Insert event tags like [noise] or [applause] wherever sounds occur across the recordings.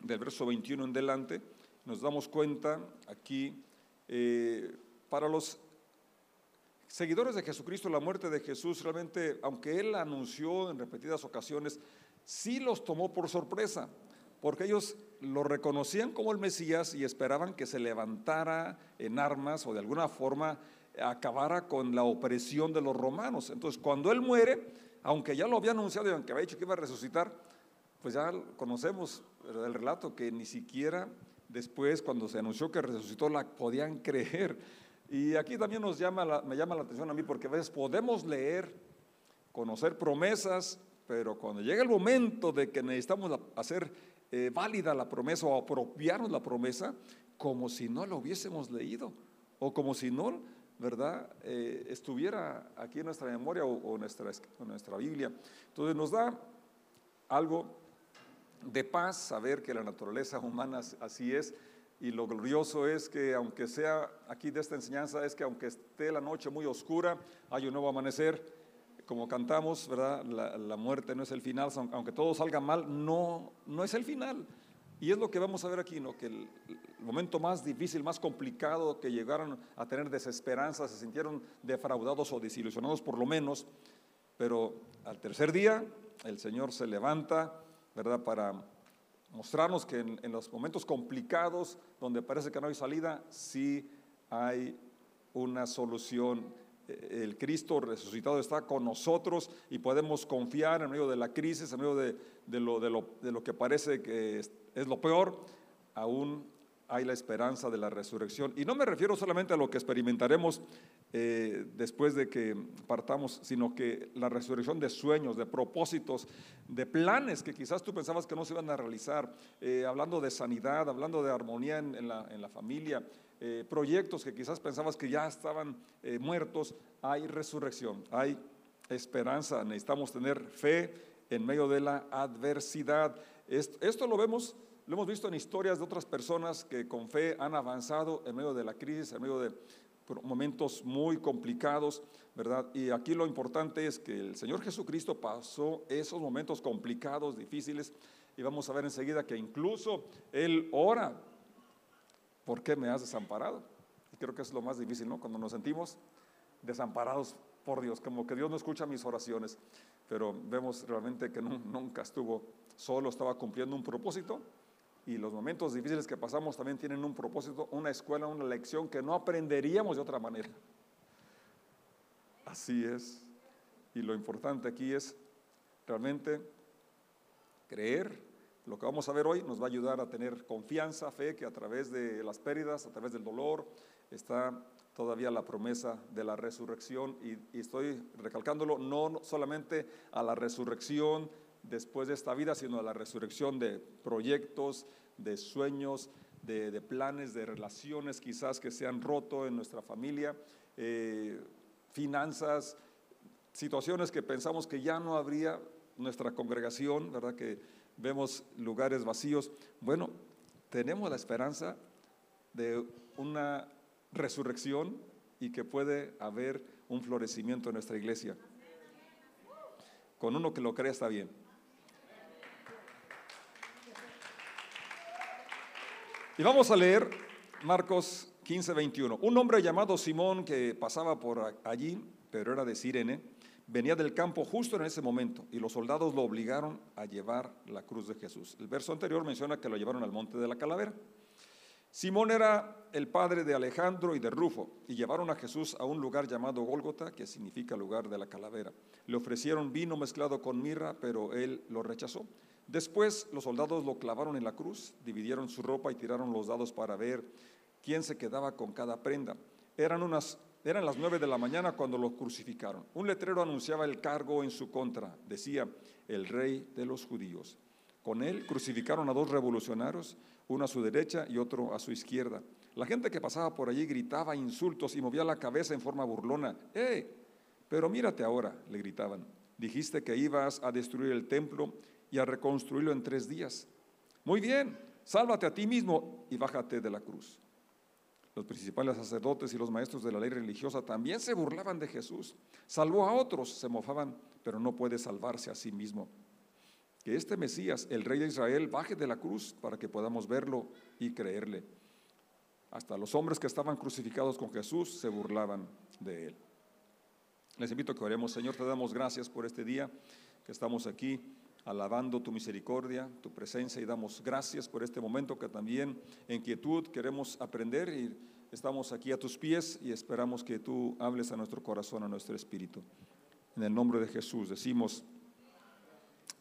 del verso 21 en delante, nos damos cuenta aquí, eh, para los seguidores de Jesucristo, la muerte de Jesús realmente, aunque Él anunció en repetidas ocasiones, sí los tomó por sorpresa, porque ellos lo reconocían como el Mesías y esperaban que se levantara en armas o de alguna forma acabara con la opresión de los romanos. Entonces, cuando Él muere, aunque ya lo había anunciado y aunque había dicho que iba a resucitar, pues ya conocemos el relato que ni siquiera después, cuando se anunció que resucitó, la podían [laughs] creer. Y aquí también nos llama me llama la atención a mí porque a veces podemos leer, conocer promesas, pero cuando llega el momento de que necesitamos hacer eh, válida la promesa o apropiarnos la promesa, como si no lo hubiésemos leído o como si no, ¿verdad?, eh, estuviera aquí en nuestra memoria o, nuestra, en nuestra Biblia. Entonces nos da algo de paz saber que la naturaleza humana así es y lo glorioso es que aunque sea aquí de esta enseñanza, es que aunque esté la noche muy oscura, hay un nuevo amanecer. Como cantamos, ¿verdad? La, muerte no es el final, aunque todo salga mal, no, no es el final. Y es lo que vamos a ver aquí, ¿no? que el, momento más difícil, más complicado, que llegaron a tener desesperanza, se sintieron defraudados o desilusionados por lo menos, pero al tercer día el Señor se levanta, ¿verdad? Para mostrarnos que en, los momentos complicados, donde parece que no hay salida, sí hay una solución. Eh, el Cristo resucitado está con nosotros y podemos confiar en medio de la crisis, en medio de, lo, de, lo, que parece que es, es lo peor, aún hay la esperanza de la resurrección. Y no me refiero solamente a lo que experimentaremos eh, después de que partamos, sino que la resurrección de sueños, de propósitos, de planes que quizás tú pensabas que no se iban a realizar, eh, hablando de sanidad, hablando de armonía en, la, familia, eh, proyectos que quizás pensabas que ya estaban muertos, hay resurrección, hay esperanza, necesitamos tener fe en medio de la adversidad. Esto lo vemos lo hemos visto en historias de otras personas que con fe han avanzado en medio de la crisis, en medio de momentos muy complicados, ¿verdad? Y aquí lo importante es que el Señor Jesucristo pasó esos momentos complicados, difíciles, y vamos a ver enseguida que incluso Él ora, ¿por qué me has desamparado? Y creo que es lo más difícil, ¿no? Cuando nos sentimos desamparados por Dios, como que Dios no escucha mis oraciones, pero vemos realmente que nunca estuvo solo, estaba cumpliendo un propósito y los momentos difíciles que pasamos también tienen un propósito, una escuela, una lección que no aprenderíamos de otra manera. Así es. Y lo importante aquí es realmente creer. Lo que vamos a ver hoy nos va a ayudar a tener confianza, fe, que a través de las pérdidas, a través del dolor, está todavía la promesa de la resurrección. Y, estoy recalcándolo no solamente a la resurrección después de esta vida, sino a la resurrección de proyectos, de sueños, de, planes, de relaciones quizás que se han roto en nuestra familia, eh, finanzas, situaciones que pensamos que ya no habría nuestra congregación, ¿verdad? Que vemos lugares vacíos. Bueno, tenemos la esperanza de una resurrección y que puede haber un florecimiento en nuestra iglesia. Con uno que lo crea está bien. Y vamos a leer Marcos 15, 21. Un hombre llamado Simón que pasaba por allí, pero era de Sirene, venía del campo justo en ese momento y los soldados lo obligaron a llevar la cruz de Jesús. El verso anterior menciona que lo llevaron al monte de la calavera. Simón era el padre de Alejandro y de Rufo y llevaron a Jesús a un lugar llamado Gólgota, que significa lugar de la calavera. Le ofrecieron vino mezclado con mirra, pero él lo rechazó. Después los soldados lo clavaron en la cruz, dividieron su ropa y tiraron los dados para ver quién se quedaba con cada prenda. Eran, unas, eran las nueve de la mañana cuando lo crucificaron. Un letrero anunciaba el cargo en su contra. Decía, el rey de los judíos. Con él crucificaron a dos revolucionarios, uno a su derecha y otro a su izquierda. La gente que pasaba por allí gritaba insultos y movía la cabeza en forma burlona. ¡Eh! Pero mírate ahora, le gritaban. Dijiste que ibas a destruir el templo y a reconstruirlo en tres días. Muy bien, sálvate a ti mismo y bájate de la cruz. Los principales sacerdotes y los maestros de la ley religiosa también se burlaban de Jesús. Salvó a otros, se mofaban, pero no puede salvarse a sí mismo. que este Mesías, el rey de Israel, baje de la cruz para que podamos verlo y creerle. Hasta los hombres que estaban crucificados con Jesús se burlaban de él. Les invito a que oremos, Señor, te damos gracias por este día que estamos aquí alabando tu misericordia, tu presencia y damos gracias por este momento que también en quietud queremos aprender y estamos aquí a tus pies y esperamos que tú hables a nuestro corazón, a nuestro espíritu. En el nombre de Jesús decimos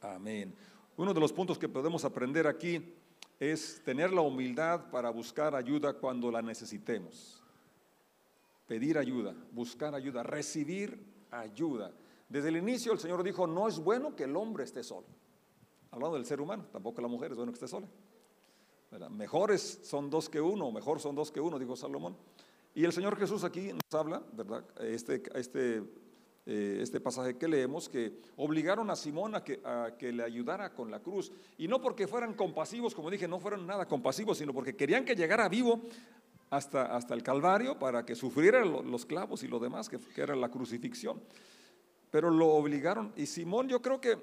amén. Uno de los puntos que podemos aprender aquí es tener la humildad para buscar ayuda cuando la necesitemos. Pedir ayuda, buscar ayuda, recibir ayuda. Desde el inicio el Señor dijo, no es bueno que el hombre esté solo. Hablando del ser humano, tampoco la mujer es bueno que esté sola. Mejores son dos que uno, mejor son dos que uno, dijo Salomón. Y el Señor Jesús aquí nos habla, ¿verdad? Este, este, eh, este pasaje que leemos, que obligaron a Simón a que, a que le ayudara con la cruz. Y no porque fueran compasivos, como dije, no fueron nada compasivos, sino porque querían que llegara vivo hasta, hasta el Calvario para que sufriera los clavos y lo demás, que, que era la crucifixión pero lo obligaron. Y Simón yo creo que,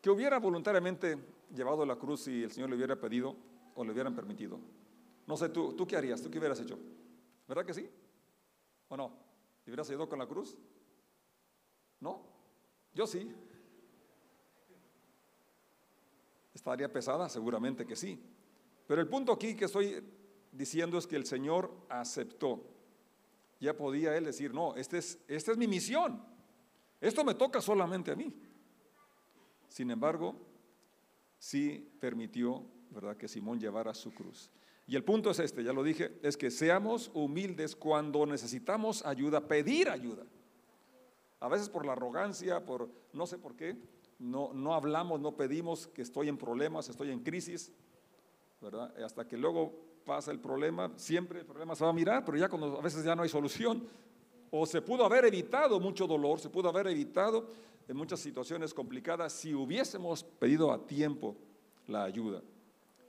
que hubiera voluntariamente llevado la cruz si el Señor le hubiera pedido o le hubieran permitido. No sé, ¿tú, ¿tú qué harías? ¿Tú qué hubieras hecho? ¿Verdad que sí? ¿O no? ¿Le hubieras ido con la cruz? ¿No? Yo sí. ¿Estaría pesada? Seguramente que sí. Pero el punto aquí que estoy diciendo es que el Señor aceptó. Ya podía él decir, no, este es, esta es mi misión. Esto me toca solamente a mí. Sin embargo, sí permitió, ¿verdad?, que Simón llevara su cruz. Y el punto es este, ya lo dije, es que seamos humildes cuando necesitamos ayuda, pedir ayuda. A veces por la arrogancia, por no sé por qué, no, no hablamos, no pedimos que estoy en problemas, estoy en crisis, ¿verdad? Hasta que luego pasa el problema, siempre el problema se va a mirar, pero ya cuando a veces ya no hay solución, o se pudo haber evitado mucho dolor, se pudo haber evitado en muchas situaciones complicadas si hubiésemos pedido a tiempo la ayuda.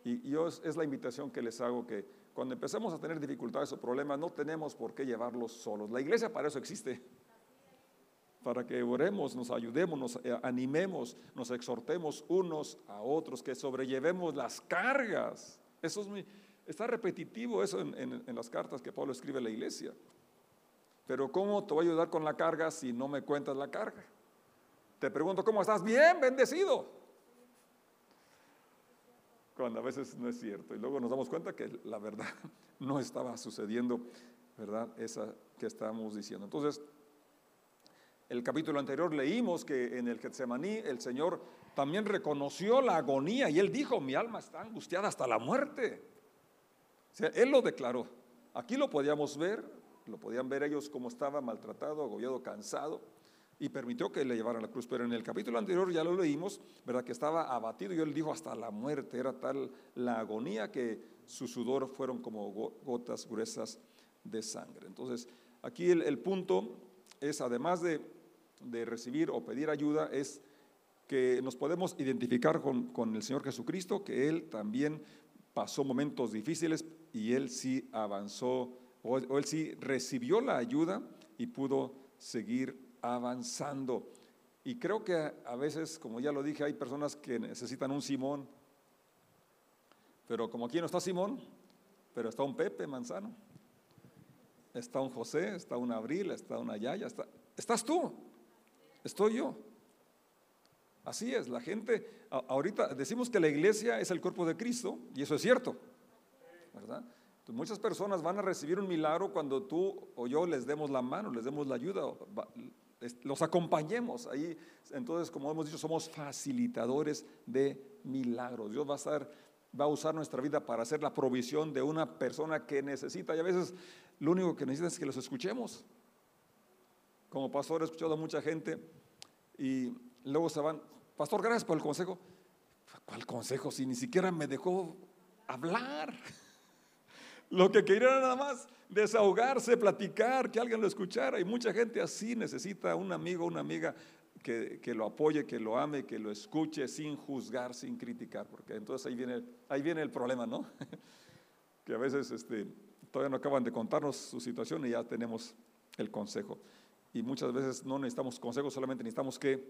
Y yo es, la invitación que les hago que cuando empecemos a tener dificultades o problemas no tenemos por qué llevarlos solos. La iglesia para eso existe. Para que oremos, nos ayudemos, nos eh, animemos, nos exhortemos unos a otros, que sobrellevemos las cargas. Eso es muy, está repetitivo eso en, en las cartas que Pablo escribe a la iglesia. Pero ¿cómo te voy a ayudar con la carga si no me cuentas la carga? Te pregunto, ¿cómo estás? Bien, bendecido. Cuando a veces no es cierto. Y luego nos damos cuenta que la verdad [laughs] no estaba sucediendo, ¿verdad? Esa que estamos diciendo. Entonces, el capítulo anterior leímos que en el Getsemaní el Señor también reconoció la agonía y Él dijo, mi alma está angustiada hasta la muerte. O sea, Él lo declaró. Aquí lo podíamos ver, lo podían ver ellos como estaba maltratado, agobiado, cansado, y permitió que le llevaran la cruz. Pero en el capítulo anterior ya lo leímos, ¿verdad? Que estaba abatido y él dijo hasta la muerte. Era tal la agonía que su sudor fueron como gotas gruesas de sangre. Entonces, aquí el, punto es, además de, recibir o pedir ayuda, es que nos podemos identificar con el Señor Jesucristo, que Él también pasó momentos difíciles y Él sí avanzó o, él sí recibió la ayuda y pudo seguir avanzando. Y creo que a veces, como ya lo dije, hay personas que necesitan un Simón, pero como aquí no está Simón, pero está un Pepe Manzano, está un José, está un Abril, está una Yaya, está, estás tú, estoy yo. Así es, la gente, ahorita decimos que la iglesia es el cuerpo de Cristo, y eso es cierto, ¿verdad? Muchas personas van a recibir un milagro cuando tú o yo les demos la mano, les demos la ayuda, los acompañemos ahí. Entonces, como hemos dicho, somos facilitadores de milagros. Dios va a estar, va a usar nuestra vida para hacer la provisión de una persona que necesita. Y a veces lo único que necesita es que los escuchemos. Como pastor he escuchado a mucha gente y luego se van, pastor, gracias por el consejo. ¿Cuál consejo? Si ni siquiera me dejó hablar. Lo que quería era nada más desahogarse, platicar, que alguien lo escuchara. Y mucha gente así necesita un amigo, una amiga que, lo apoye, que lo ame, que lo escuche sin juzgar, sin criticar. Porque entonces ahí viene, ahí viene el problema, ¿no? [laughs] que a veces este, todavía no acaban de contarnos su situación y ya tenemos el consejo. Y muchas veces no necesitamos consejo, solamente necesitamos que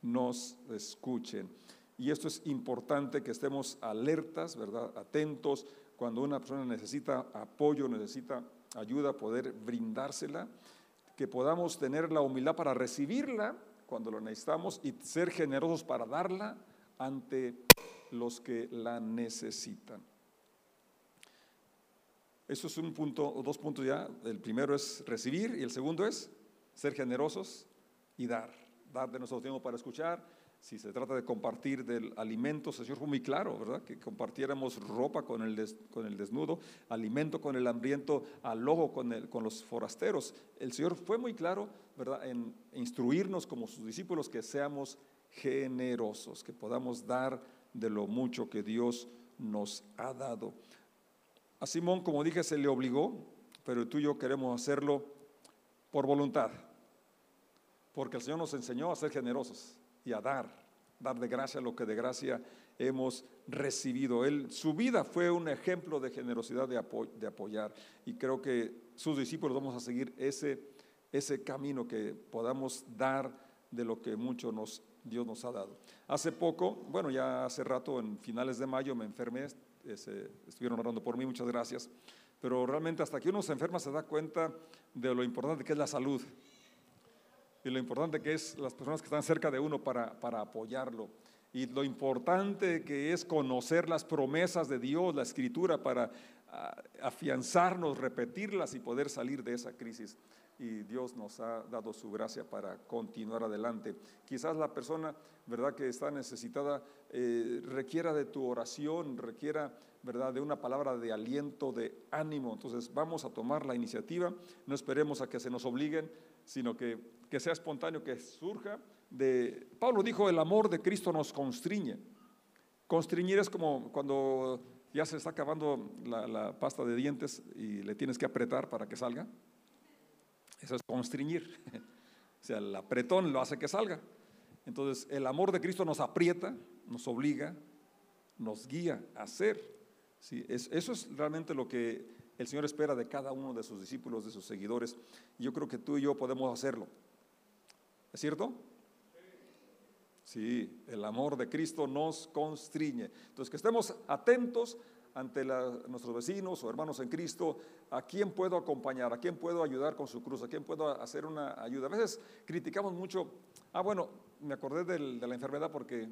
nos escuchen. Y esto es importante que estemos alertas, ¿verdad? Atentos cuando una persona necesita apoyo, necesita ayuda, poder brindársela, que podamos tener la humildad para recibirla cuando lo necesitamos y ser generosos para darla ante los que la necesitan. Eso es un punto, dos puntos ya. El primero es recibir y el segundo es ser generosos y dar. Dar de nuestro tiempo para escuchar. Si se trata de compartir del alimento, el Señor fue muy claro, ¿verdad? Que compartiéramos ropa con el, con el desnudo, alimento con el hambriento, alojo con, con los forasteros. El Señor fue muy claro, ¿verdad? En instruirnos como sus discípulos que seamos generosos, que podamos dar de lo mucho que Dios nos ha dado. A Simón, como dije, se le obligó, pero tú y yo queremos hacerlo por voluntad, porque el Señor nos enseñó a ser generosos y a dar, dar de gracia lo que de gracia hemos recibido. Él, su vida fue un ejemplo de generosidad, de, de apoyar, y creo que sus discípulos vamos a seguir ese, ese camino que podamos dar de lo que mucho nos, Dios nos ha dado. Hace poco, bueno, ya hace rato, en finales de mayo, me enfermé, estuvieron orando por mí, muchas gracias. Pero realmente hasta que uno se enferma se da cuenta de lo importante que es la salud y lo importante que es las personas que están cerca de uno para, para apoyarlo y lo importante que es conocer las promesas de Dios, la escritura, para ah, afianzarnos, repetirlas y poder salir de esa crisis y Dios nos ha dado su gracia para continuar adelante. Quizás la persona, ¿verdad?, que está necesitada eh, requiera de tu oración, requiera, ¿verdad?, de una palabra de aliento, de ánimo. Entonces vamos a tomar la iniciativa, no esperemos a que se nos obliguen, sino que, que sea espontáneo, que surja de... Pablo dijo, el amor de Cristo nos constriñe. Constriñir es como cuando ya se está acabando la, pasta de dientes y le tienes que apretar para que salga. Eso es constriñir. [laughs] O sea, el apretón lo hace que salga. Entonces, el amor de Cristo nos aprieta, nos obliga, nos guía a hacer. ¿sí? eso es realmente lo que el Señor espera de cada uno de sus discípulos, de sus seguidores. yo creo que tú y yo podemos hacerlo. ¿Es cierto? Sí, el amor de Cristo nos constriñe. Entonces, que estemos atentos ante nuestros vecinos o hermanos en Cristo, a quién puedo acompañar, a quién puedo ayudar con su cruz, a quién puedo hacer una ayuda. A veces criticamos mucho, ah, bueno, me acordé de la enfermedad porque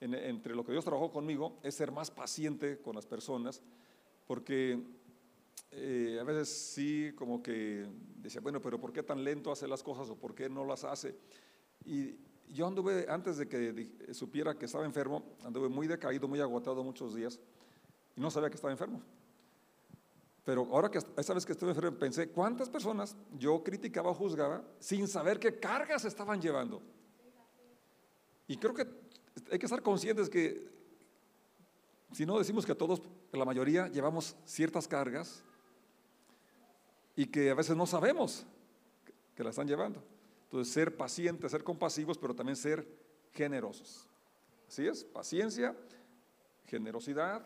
entre lo que Dios trabajó conmigo es ser más paciente con las personas, porque eh, a veces sí como que decía, bueno, pero ¿por qué tan lento hace las cosas o por qué no las hace? Y yo anduve, antes de que supiera que estaba enfermo, anduve muy decaído, muy agotado muchos días y no sabía que estaba enfermo. Pero ahora que esa vez que estuve enfermo pensé, ¿cuántas personas yo criticaba o juzgaba sin saber qué cargas estaban llevando? Y creo que hay que estar conscientes que si no decimos que todos, la mayoría llevamos ciertas cargas y que a veces no sabemos que la están llevando. Entonces, ser pacientes, ser compasivos, pero también ser generosos. Así es, paciencia, generosidad,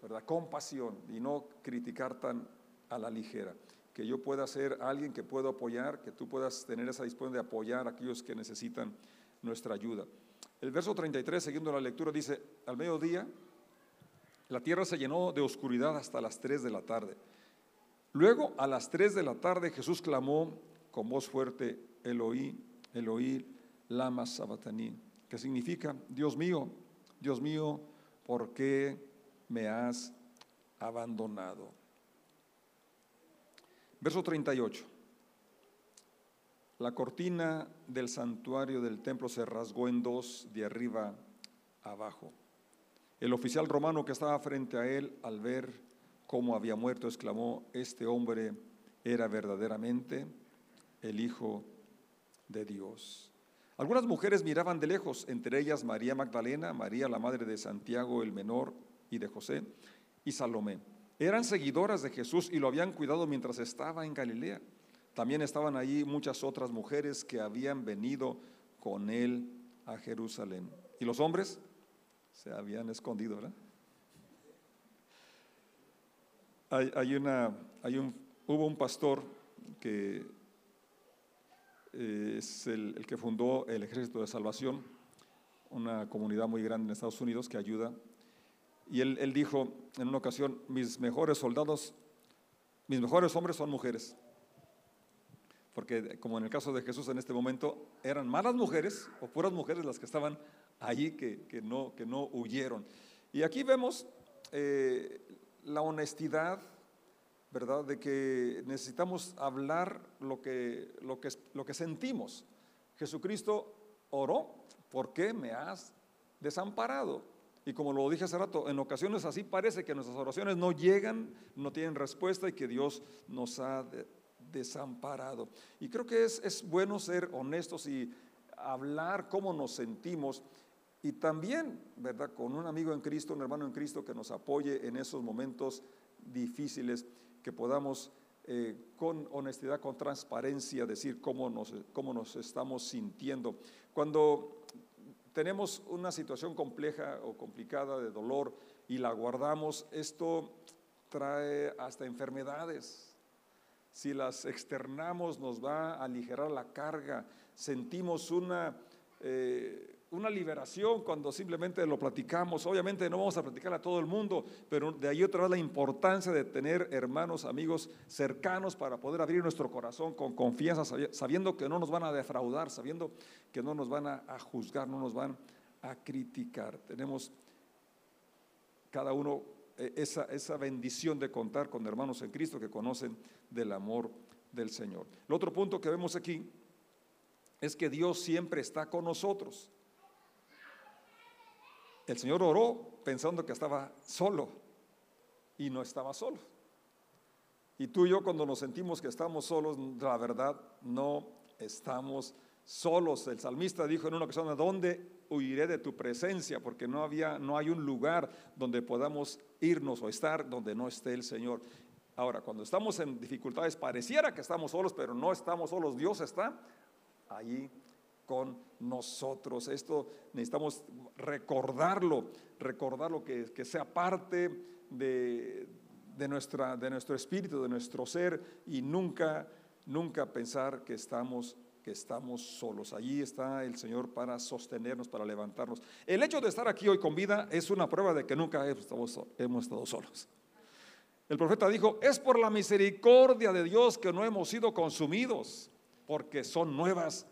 ¿verdad? Compasión y no criticar tan a la ligera. Que yo pueda ser alguien que pueda apoyar, que tú puedas tener esa disposición de apoyar a aquellos que necesitan nuestra ayuda. El verso 33, siguiendo la lectura, dice, al mediodía la tierra se llenó de oscuridad hasta las 3 de la tarde. Luego, a las 3 de la tarde, Jesús clamó con voz fuerte, Eloí, Eloí, lama sabataní, que significa, Dios mío, Dios mío, ¿por qué me has abandonado. Verso 38. La cortina del santuario del templo se rasgó en dos de arriba abajo. El oficial romano que estaba frente a él, al ver cómo había muerto, exclamó, este hombre era verdaderamente el Hijo de Dios. Algunas mujeres miraban de lejos, entre ellas María Magdalena, María la madre de Santiago el menor y de José y Salomé. Eran seguidoras de Jesús y lo habían cuidado mientras estaba en Galilea. También estaban allí muchas otras mujeres que habían venido con él a Jerusalén. Y los hombres se habían escondido, ¿verdad? Hay, una, hay un, hubo un pastor que eh, es el, el que fundó el Ejército de Salvación una comunidad muy grande en Estados Unidos que ayuda. Y él, él dijo en una ocasión, mis mejores soldados, mis mejores hombres son mujeres. Porque como en el caso de Jesús en este momento, eran malas mujeres o puras mujeres las que estaban allí que, que no, que no huyeron. Y aquí vemos eh, la honestidad, ¿verdad? De que necesitamos hablar lo que, lo que, lo que sentimos. Jesucristo oró, ¿por qué me has desamparado? Y como lo dije hace rato, en ocasiones así parece que nuestras oraciones no llegan, no tienen respuesta y que Dios nos ha desamparado. Y creo que es, es bueno ser honestos y hablar cómo nos sentimos y también, ¿verdad? Con un amigo en Cristo, un hermano en Cristo que nos apoye en esos momentos difíciles, que podamos eh, con honestidad, con transparencia decir cómo nos, cómo nos estamos sintiendo. Cuando tenemos una situación compleja o complicada de dolor y la guardamos, esto trae hasta enfermedades. Si las externamos nos va a aligerar la carga, sentimos una... Eh, una liberación cuando simplemente lo platicamos. Obviamente no vamos a platicar a todo el mundo, pero de ahí otra vez la importancia de tener hermanos, amigos cercanos para poder abrir nuestro corazón con confianza, sabiendo que no nos van a defraudar, sabiendo que no nos van a, juzgar, no nos van a criticar. Tenemos cada uno eh, esa, esa bendición de contar con hermanos en Cristo que conocen del amor del Señor. El otro punto que vemos aquí es que Dios siempre está con nosotros. El Señor oró pensando que estaba solo y no estaba solo. Y tú y yo cuando nos sentimos que estamos solos, la verdad no estamos solos. El salmista dijo en una ocasión, ¿a dónde huiré de tu presencia? Porque no, había, no hay un lugar donde podamos irnos o estar donde no esté el Señor. Ahora, cuando estamos en dificultades, pareciera que estamos solos, pero no estamos solos. Dios está ahí con nosotros. Esto necesitamos recordarlo, recordarlo que, que sea parte de, nuestra, de nuestro espíritu, de nuestro ser y nunca, nunca pensar que estamos que estamos solos. Allí está el Señor para sostenernos, para levantarnos. El hecho de estar aquí hoy con vida es una prueba de que nunca hemos estado solos. El profeta dijo, es por la misericordia de Dios que no hemos sido consumidos, porque son nuevas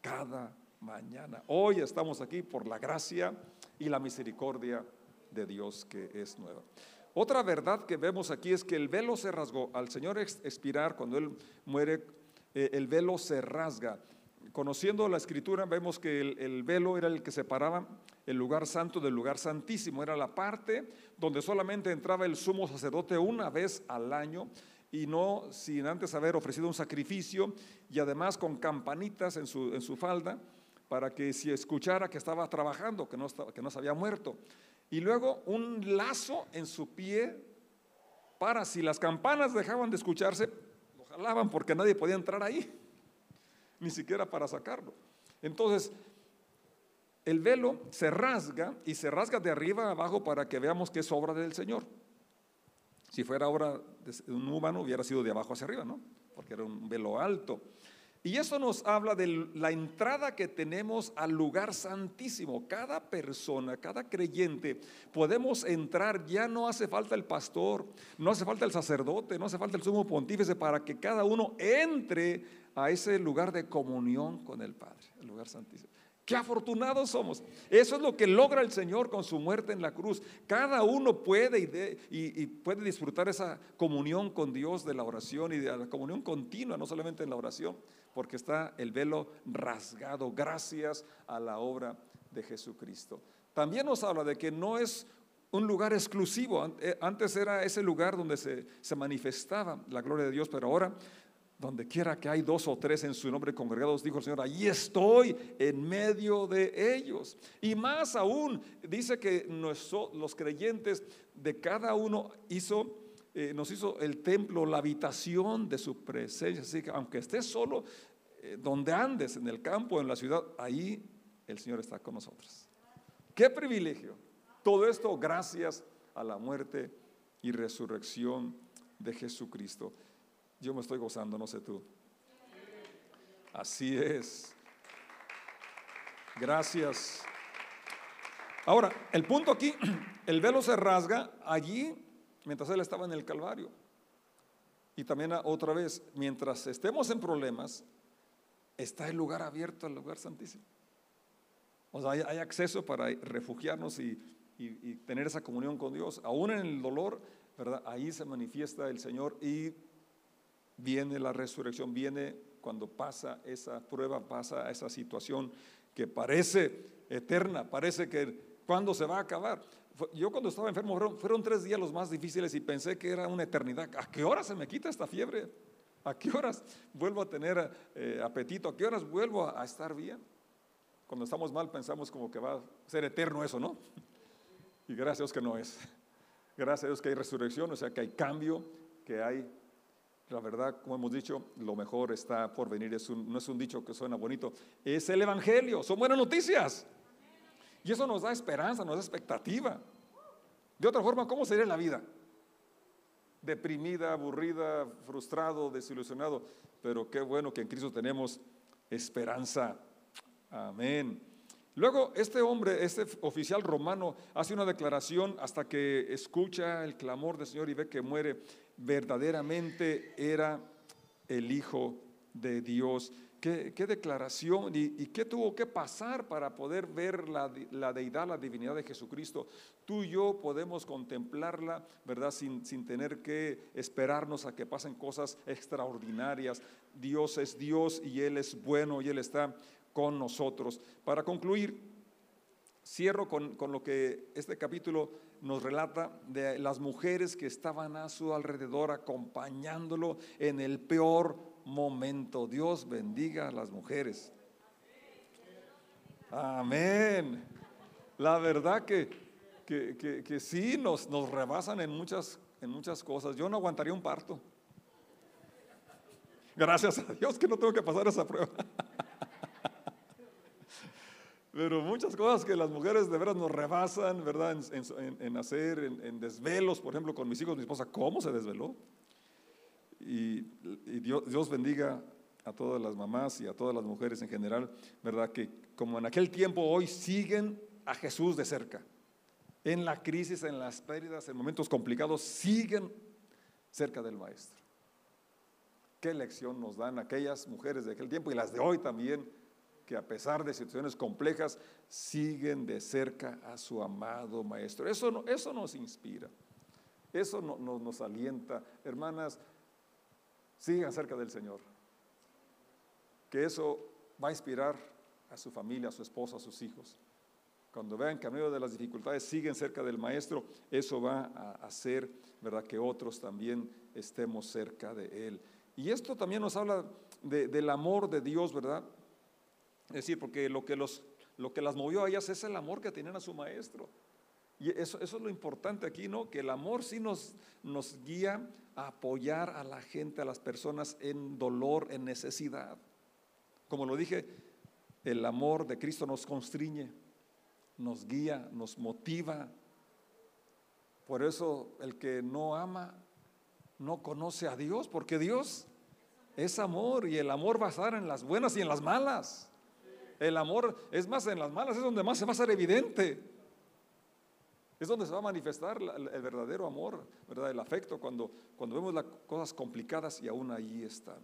cada mañana. Hoy estamos aquí por la gracia y la misericordia de Dios que es nueva. Otra verdad que vemos aquí es que el velo se rasgó. Al Señor expirar, cuando Él muere, eh, el velo se rasga. Conociendo la escritura, vemos que el, el, velo era el que separaba el lugar santo del lugar santísimo. Era la parte donde solamente entraba el sumo sacerdote una vez al año y no sin antes haber ofrecido un sacrificio y además con campanitas en su, en su falda para que si escuchara que estaba trabajando, que no, que no se había muerto. Y luego un lazo en su pie para si las campanas dejaban de escucharse, lo jalaban porque nadie podía entrar ahí, [laughs] ni siquiera para sacarlo. Entonces, el velo se rasga y se rasga de arriba a abajo para que veamos que es obra del Señor. Si fuera obra de un humano, hubiera sido de abajo hacia arriba, ¿no? Porque era un velo alto. Y eso nos habla de la entrada que tenemos al lugar santísimo. Cada persona, cada creyente, podemos entrar, ya no hace falta el pastor, no hace falta el sacerdote, no hace falta el sumo pontífice para que cada uno entre a ese lugar de comunión con el Padre, el lugar santísimo. Qué afortunados somos. Eso es lo que logra el Señor con su muerte en la cruz. Cada uno puede y, puede disfrutar esa comunión con Dios de la oración y de la comunión continua, no solamente en la oración, porque está el velo rasgado gracias a la obra de Jesucristo. También nos habla de que no es un lugar exclusivo. Eh, antes era ese lugar donde se, se manifestaba la gloria de Dios, pero ahora donde quiera que hay dos o tres en su nombre congregados, dijo el Señor, ahí estoy en medio de ellos. Y más aún, dice que los creyentes de cada uno hizo, eh, nos hizo el templo, la habitación de su presencia. Así que aunque estés solo, eh, donde andes, en el campo, en la ciudad, ahí el Señor está con nosotros. Qué privilegio. Todo esto gracias a la muerte y resurrección de Jesucristo. Yo me estoy gozando, no sé tú. Así es. Gracias Ahora, el punto aquí, [clears throat] el velo se rasga allí mientras él estaba en el Calvario. Y también otra vez, mientras estemos en problemas, está el lugar abierto al lugar santísimo. O sea, hay, acceso para refugiarnos y, tener esa comunión con Dios. Aún en el dolor, ¿verdad? Ahí se manifiesta el Señor y viene la resurrección, viene cuando pasa esa prueba, pasa esa situación que parece eterna, parece que cuando se va a acabar. Yo cuando estaba enfermo fueron, tres días los más difíciles y pensé que era una eternidad. ¿A qué hora se me quita esta fiebre? ¿A qué horas vuelvo a tener eh, apetito? ¿A qué horas vuelvo a, estar bien? Cuando estamos mal pensamos como que va a ser eterno eso, ¿no? Y gracias a Dios que no es. Gracias a Dios que hay resurrección, o sea que hay cambio, que hay, la verdad, como hemos dicho, lo mejor está por venir. No es un dicho que suena bonito, es el Evangelio, son buenas noticias. Y eso nos da esperanza, nos da expectativa. De otra forma, ¿cómo sería la vida? Deprimida, aburrida, frustrado, desilusionado. Pero qué bueno que en Cristo tenemos esperanza. Amén. Luego, este hombre, este oficial romano, hace una declaración hasta que escucha el clamor del Señor y ve que muere. Verdaderamente era el Hijo de Dios qué, declaración y, qué tuvo que pasar para poder ver la, la, deidad, la divinidad de Jesucristo. Tú y yo podemos contemplarla, ¿verdad? Sin, sin tener que esperarnos a que pasen cosas extraordinarias. Dios es Dios y Él es bueno y Él está con nosotros. Para concluir, cierro con, con lo que este capítulo nos relata de las mujeres que estaban a su alrededor acompañándolo en el peor momento. Dios bendiga a las mujeres. Amén. La verdad que, que, que, sí nos, nos rebasan en muchas, en muchas cosas. Yo no aguantaría un parto. Gracias a Dios que no tengo que pasar esa prueba. Pero muchas cosas que las mujeres de veras nos rebasan, ¿verdad? En, hacer, en, en, desvelos, por ejemplo, con mis hijos, mi esposa, ¿cómo se desveló? Y, Dios, bendiga a todas las mamás y a todas las mujeres en general, ¿verdad? Que como en aquel tiempo hoy siguen a Jesús de cerca. En la crisis, en las pérdidas, en momentos complicados, siguen cerca del Maestro. Qué lección nos dan aquellas mujeres de aquel tiempo y las de hoy también, que a pesar de situaciones complejas, siguen de cerca a su amado Maestro. Eso, eso nos inspira, eso nos alienta. Hermanas, sigan cerca del Señor. Que eso va a inspirar a su familia, a su esposa, a sus hijos. Cuando vean que a medio de las dificultades siguen cerca del Maestro, eso va a hacer, ¿verdad?, que otros también estemos cerca de Él. Y esto también nos habla del amor de Dios, ¿verdad? Es decir, porque lo que, los, lo que las movió a ellas es el amor que tenían a su Maestro. Y eso, eso es lo importante aquí, ¿no? Que el amor sí nos, nos guía apoyar a la gente, a las personas en dolor, en necesidad. Como lo dije, el amor de Cristo nos constriñe, nos guía, nos motiva. Por eso el que no ama no conoce a Dios, porque Dios es amor y el amor va a estar en las buenas y en las malas. El amor, es más, en las malas es donde más se va a ser evidente. Es donde se va a manifestar el verdadero amor, ¿verdad? El afecto, cuando, cuando vemos las cosas complicadas y aún allí están.